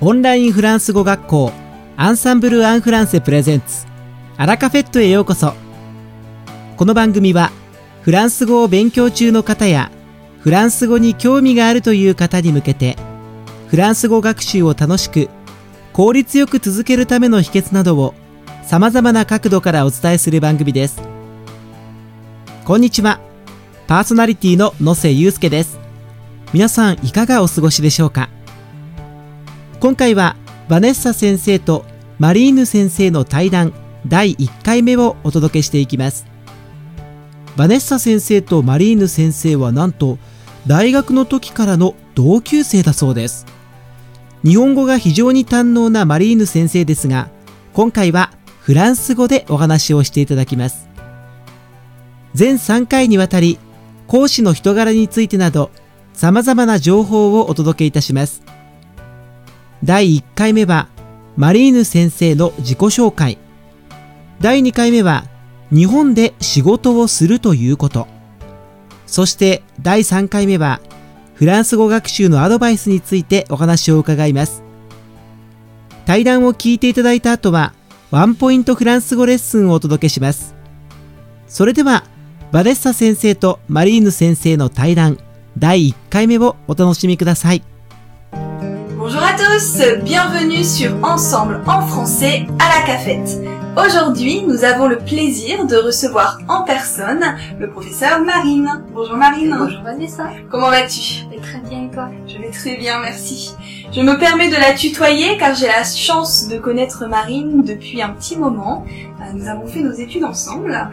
オンラインフランス語学校アンサンブル・アン・フランセプレゼンツアラカフェットへようこそ。この番組はフランス語を勉強中の方やフランス語に興味があるという方に向けてフランス語学習を楽しく効率よく続けるための秘訣などをさまざまな角度からお伝えする番組です。こんにちは。パーソナリティの野瀬祐介です。皆さんいかがお過ごしでしょうか？今回はバネッサ先生とマリーヌ先生の対談第1回目をお届けしていきます。バネッサ先生とマリーヌ先生はなんと大学の時からの同級生だそうです。日本語が非常に堪能なマリーヌ先生ですが今回はフランス語でお話をしていただきます。全3回にわたり講師の人柄についてなど様々な情報をお届けいたします。第1回目はマリーヌ先生の自己紹介。第2回目は日本で仕事をするということ。そして第3回目はフランス語学習のアドバイスについてお話を伺います。対談を聞いていただいた後はワンポイントフランス語レッスンをお届けします。それではバデッサ先生とマリーヌ先生の対談第1回目をお楽しみください。Bonjour à tous, bienvenue sur Ensemble en français à la cafette. Aujourd'hui, nous avons le plaisir de recevoir en personne le professeur Marine. Bonjour Marine. Bonjour Vanessa. Comment vas-tu? Je vais très bien et toi? Je vais très bien, merci. Je me permets de la tutoyer car j'ai la chance de connaître Marine depuis un petit moment. Euh, Nous avons fait nos études ensemble.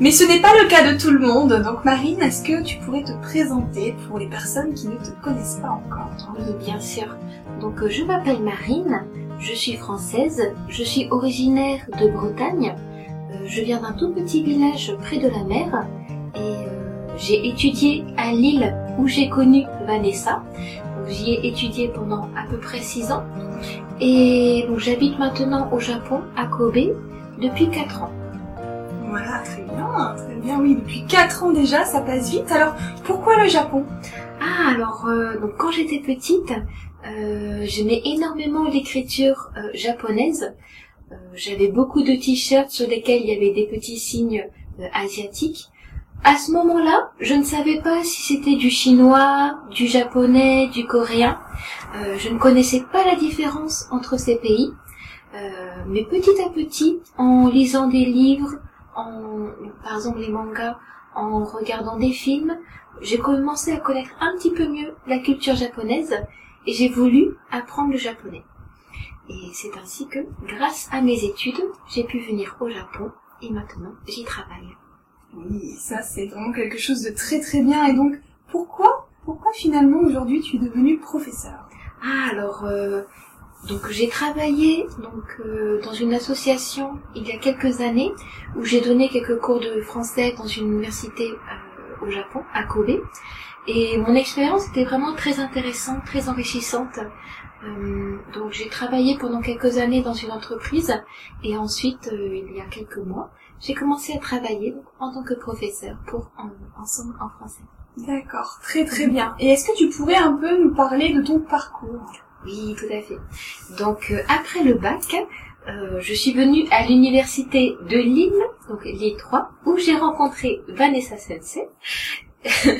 Mais ce n'est pas le cas de tout le monde. Donc Marine, est-ce que tu pourrais te présenter pour les personnes qui ne te connaissent pas encore? Oui, bien sûr. Donc euh, je m'appelle Marine, je suis française, je suis originaire de Bretagne. Euh, je viens d'un tout petit village près de la mer et euh, j'ai étudié à Lille où j'ai connu Vanessa. J'y ai étudié pendant à peu près 6 ans et j'habite maintenant au Japon, à Kobe, depuis 4 ans. Très bien. Oui, depuis 4 ans déjà, ça passe vite. Alors, pourquoi le Japon? Ah, alors, euh, donc quand j'étais petite, euh, j'aimais énormément l'écriture euh, japonaise. Euh, J'avais beaucoup de t-shirts sur lesquels il y avait des petits signes euh, asiatiques. À ce moment-là, je ne savais pas si c'était du chinois, du japonais, du coréen. Euh, je ne connaissais pas la différence entre ces pays. Euh, mais petit à petit, en lisant des livres, en, par exemple les mangas, en regardant des films, j'ai commencé à connaître un petit peu mieux la culture japonaise et j'ai voulu apprendre le japonais. Et c'est ainsi que, grâce à mes études, j'ai pu venir au Japon et maintenant j'y travaille. Oui, ça c'est vraiment quelque chose de très très bien. Et donc, pourquoi Pourquoi finalement aujourd'hui tu es devenu professeur Ah alors euh, donc j'ai travaillé donc euh, dans une association il y a quelques années où j'ai donné quelques cours de français dans une université euh, au Japon à Kobe et mon expérience était vraiment très intéressante, très enrichissante. Euh, donc j'ai travaillé pendant quelques années dans une entreprise et ensuite euh, il y a quelques mois j'ai commencé à travailler donc, en tant que professeur pour en- ensemble en français. D'accord, très très bien. Et est-ce que tu pourrais un peu nous parler de ton parcours? Oui, tout à fait. Donc euh, après le bac, euh, je suis venue à l'université de Lille, donc Lille 3, où j'ai rencontré Vanessa Sensei.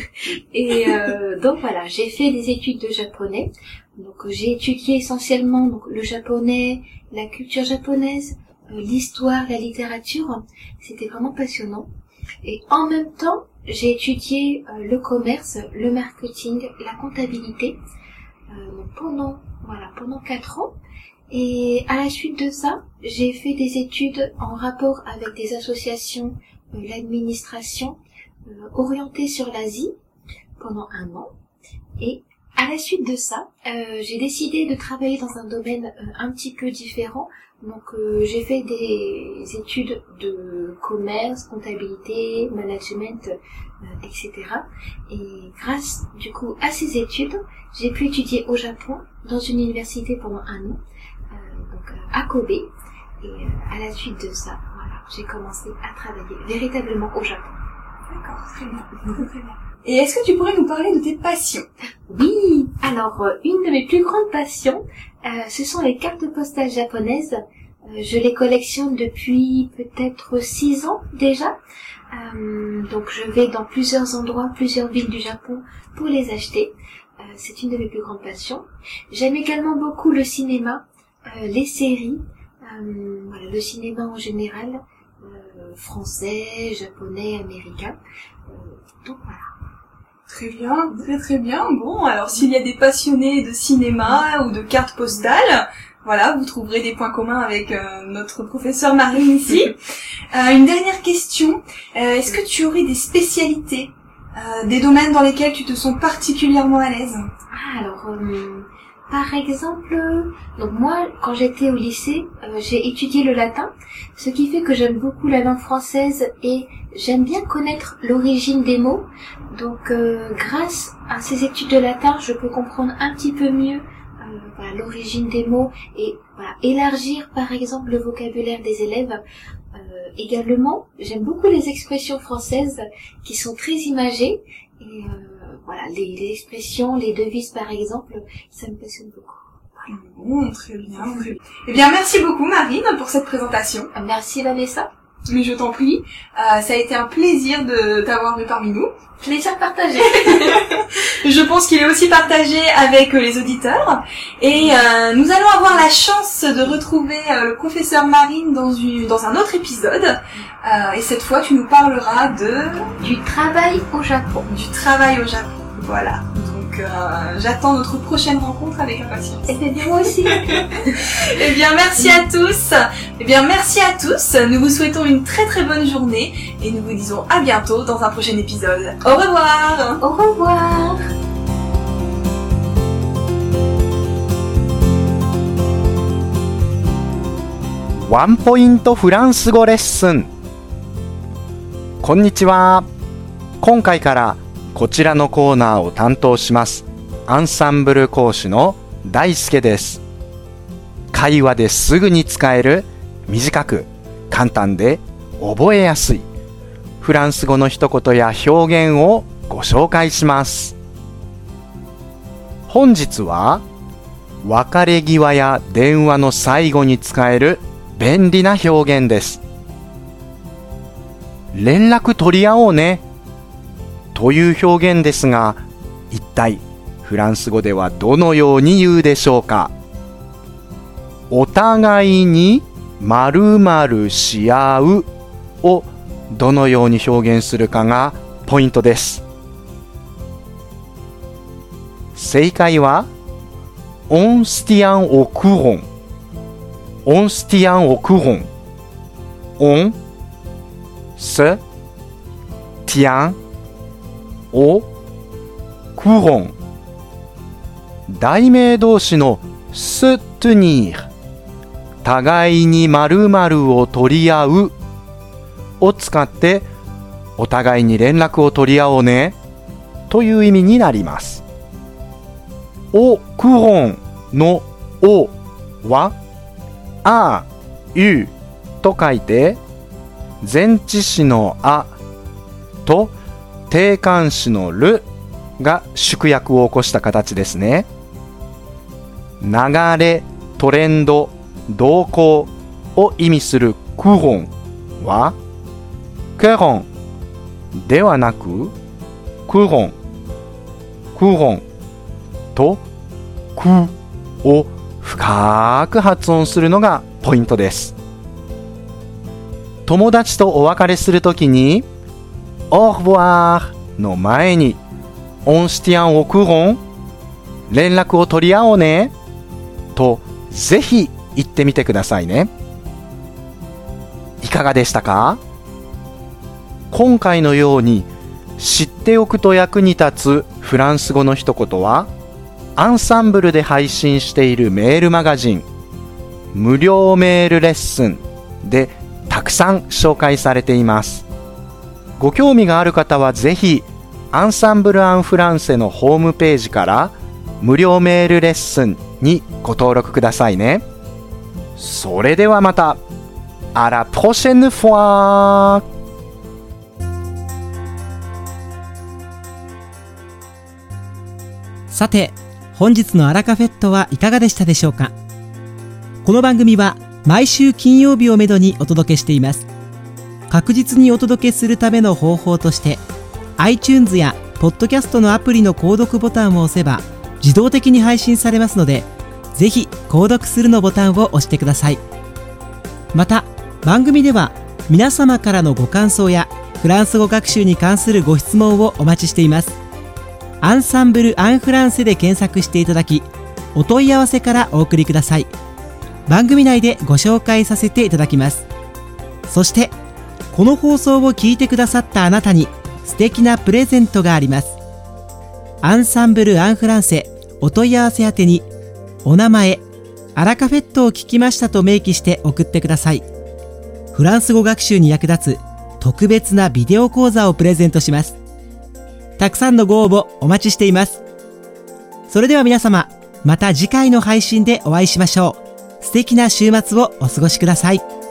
Et euh, donc voilà, j'ai fait des études de japonais. Donc j'ai étudié essentiellement donc, le japonais, la culture japonaise, l'histoire, la littérature. C'était vraiment passionnant. Et en même temps, j'ai étudié le commerce, le marketing, la comptabilité pendant voilà pendant quatre ans. Et à la suite de ça, j'ai fait des études en rapport avec des associations, euh, l'administration, euh, orientées sur l'Asie pendant un an. Et à la suite de ça, euh, j'ai décidé de travailler dans un domaine euh, un petit peu différent. Donc euh, j'ai fait des études de commerce, comptabilité, management, euh, etc. Et grâce du coup à ces études, j'ai pu étudier au Japon dans une université pendant un an, euh, donc euh, à Kobe. Et à la suite de ça, voilà, j'ai commencé à travailler véritablement au Japon. D'accord, très bien. Et est-ce que tu pourrais nous parler de tes passions? Oui, alors euh, une de mes plus grandes passions, euh, ce sont les cartes postales japonaises. Euh, je les collectionne depuis peut-être six ans déjà. Donc je vais dans plusieurs endroits, plusieurs villes du Japon pour les acheter. C'est une de mes plus grandes passions. J'aime également beaucoup le cinéma, les séries, voilà, le cinéma en général, français, japonais, américain. Donc voilà. Très bien, très très bien. Bon, alors s'il y a des passionnés de cinéma ou de cartes postales, voilà, vous trouverez des points communs avec euh, notre professeur Marine ici. Euh, une dernière question. Euh, Est-ce que tu aurais des spécialités, des domaines dans lesquels tu te sens particulièrement à l'aise? Ah, alors, par exemple, donc moi, quand j'étais au lycée, euh, j'ai étudié le latin, ce qui fait que j'aime beaucoup la langue française et j'aime bien connaître l'origine des mots. Donc, euh, grâce à ces études de latin, je peux comprendre un petit peu mieux euh, l'origine des mots et élargir, par exemple, le vocabulaire des élèves. Également, j'aime beaucoup les expressions françaises qui sont très imagées voilà, les, les expressions, les devises par exemple, ça me passionne beaucoup. Bon, très bien, très bien. Eh bien, merci beaucoup Marine pour cette présentation. Merci Vanessa. Mais je t'en prie, euh, ça a été un plaisir de t'avoir vu parmi nous. Plaisir partagé. Je pense qu'il est aussi partagé avec euh, les auditeurs. Et euh, nous allons avoir la chance de retrouver euh, le professeur Marine dans, une, dans un autre épisode. Euh, et cette fois, tu nous parleras de du travail au Japon. du travail au Japon. Voilà. Donc, euh, j'attends notre prochaine rencontre avec impatience. Et bien moi aussi. Eh bien, merci à tous. Eh bien, merci à tous. Nous vous souhaitons une très très bonne journée et nous vous disons à bientôt dans un prochain épisode. Au revoir. Au revoir. ワンポイントフランス語レッスンこんにちは今回から こちらのコーナーを担当します。アンサンブル講師の大輔です。会話ですぐに使える短く簡単で覚えやすいフランス語の一言や表現をご紹介します。本日は別れ際や電話の最後に使える便利な表現です。連絡取り合おうね。という表現ですが一体フランス語ではどのように言うでしょうか？お互いに〇〇し合うをどのように表現するかがポイントです。正解はオンスティアンオクロン。オンスティアンオクロン。オン。スティアン。オクロン題名同士のストゥニー互いに〇〇を取り合うを使ってお互いに連絡を取り合おうねという意味になります。オクロンのオはあ、ゆと書いて前置詞のあと定冠詞のるが縮約を起こした形ですね。流れ、トレンド、動向を意味するクロンはクロンではなくクロン、クロンとくを深く発音するのがポイントです友達とお別れするときに「オーボワー」の前に「オンシティアンオクロン」連絡を取り合おうねとぜひ言ってみてくださいね。いかがでしたか？今回のように知っておくと役に立つフランス語の一言はアンサンブルで配信しているメールマガジン無料メールレッスンでたくさん紹介されています。ご興味がある方はぜひアンサンブル・アン・フランセのホームページから無料メールレッスンにご登録くださいねそれではまた À la prochaine fois! さて、本日のアラカフェットはいかがでしたでしょうか？この番組は毎週金曜日をめどにお届けしています。確実にお届けするための方法として、iTunes やポッドキャストのアプリの購読ボタンを押せば自動的に配信されますので、ぜひ購読するのボタンを押してください。また、番組では皆様からのご感想やフランス語学習に関するご質問をお待ちしています。アンサンブル・アン・フランセで検索していただき、お問い合わせからお送りください。番組内でご紹介させていただきます。そして、この放送を聞いてくださったあなたに素敵なプレゼントがあります。アンサンブル・アン・フランセお問い合わせ宛てに、お名前、アラカフェットを聞きましたと明記して送ってください。フランス語学習に役立つ特別なビデオ講座をプレゼントします。たくさんのご応募お待ちしています。それでは皆様、また次回の配信でお会いしましょう。素敵な週末をお過ごしください。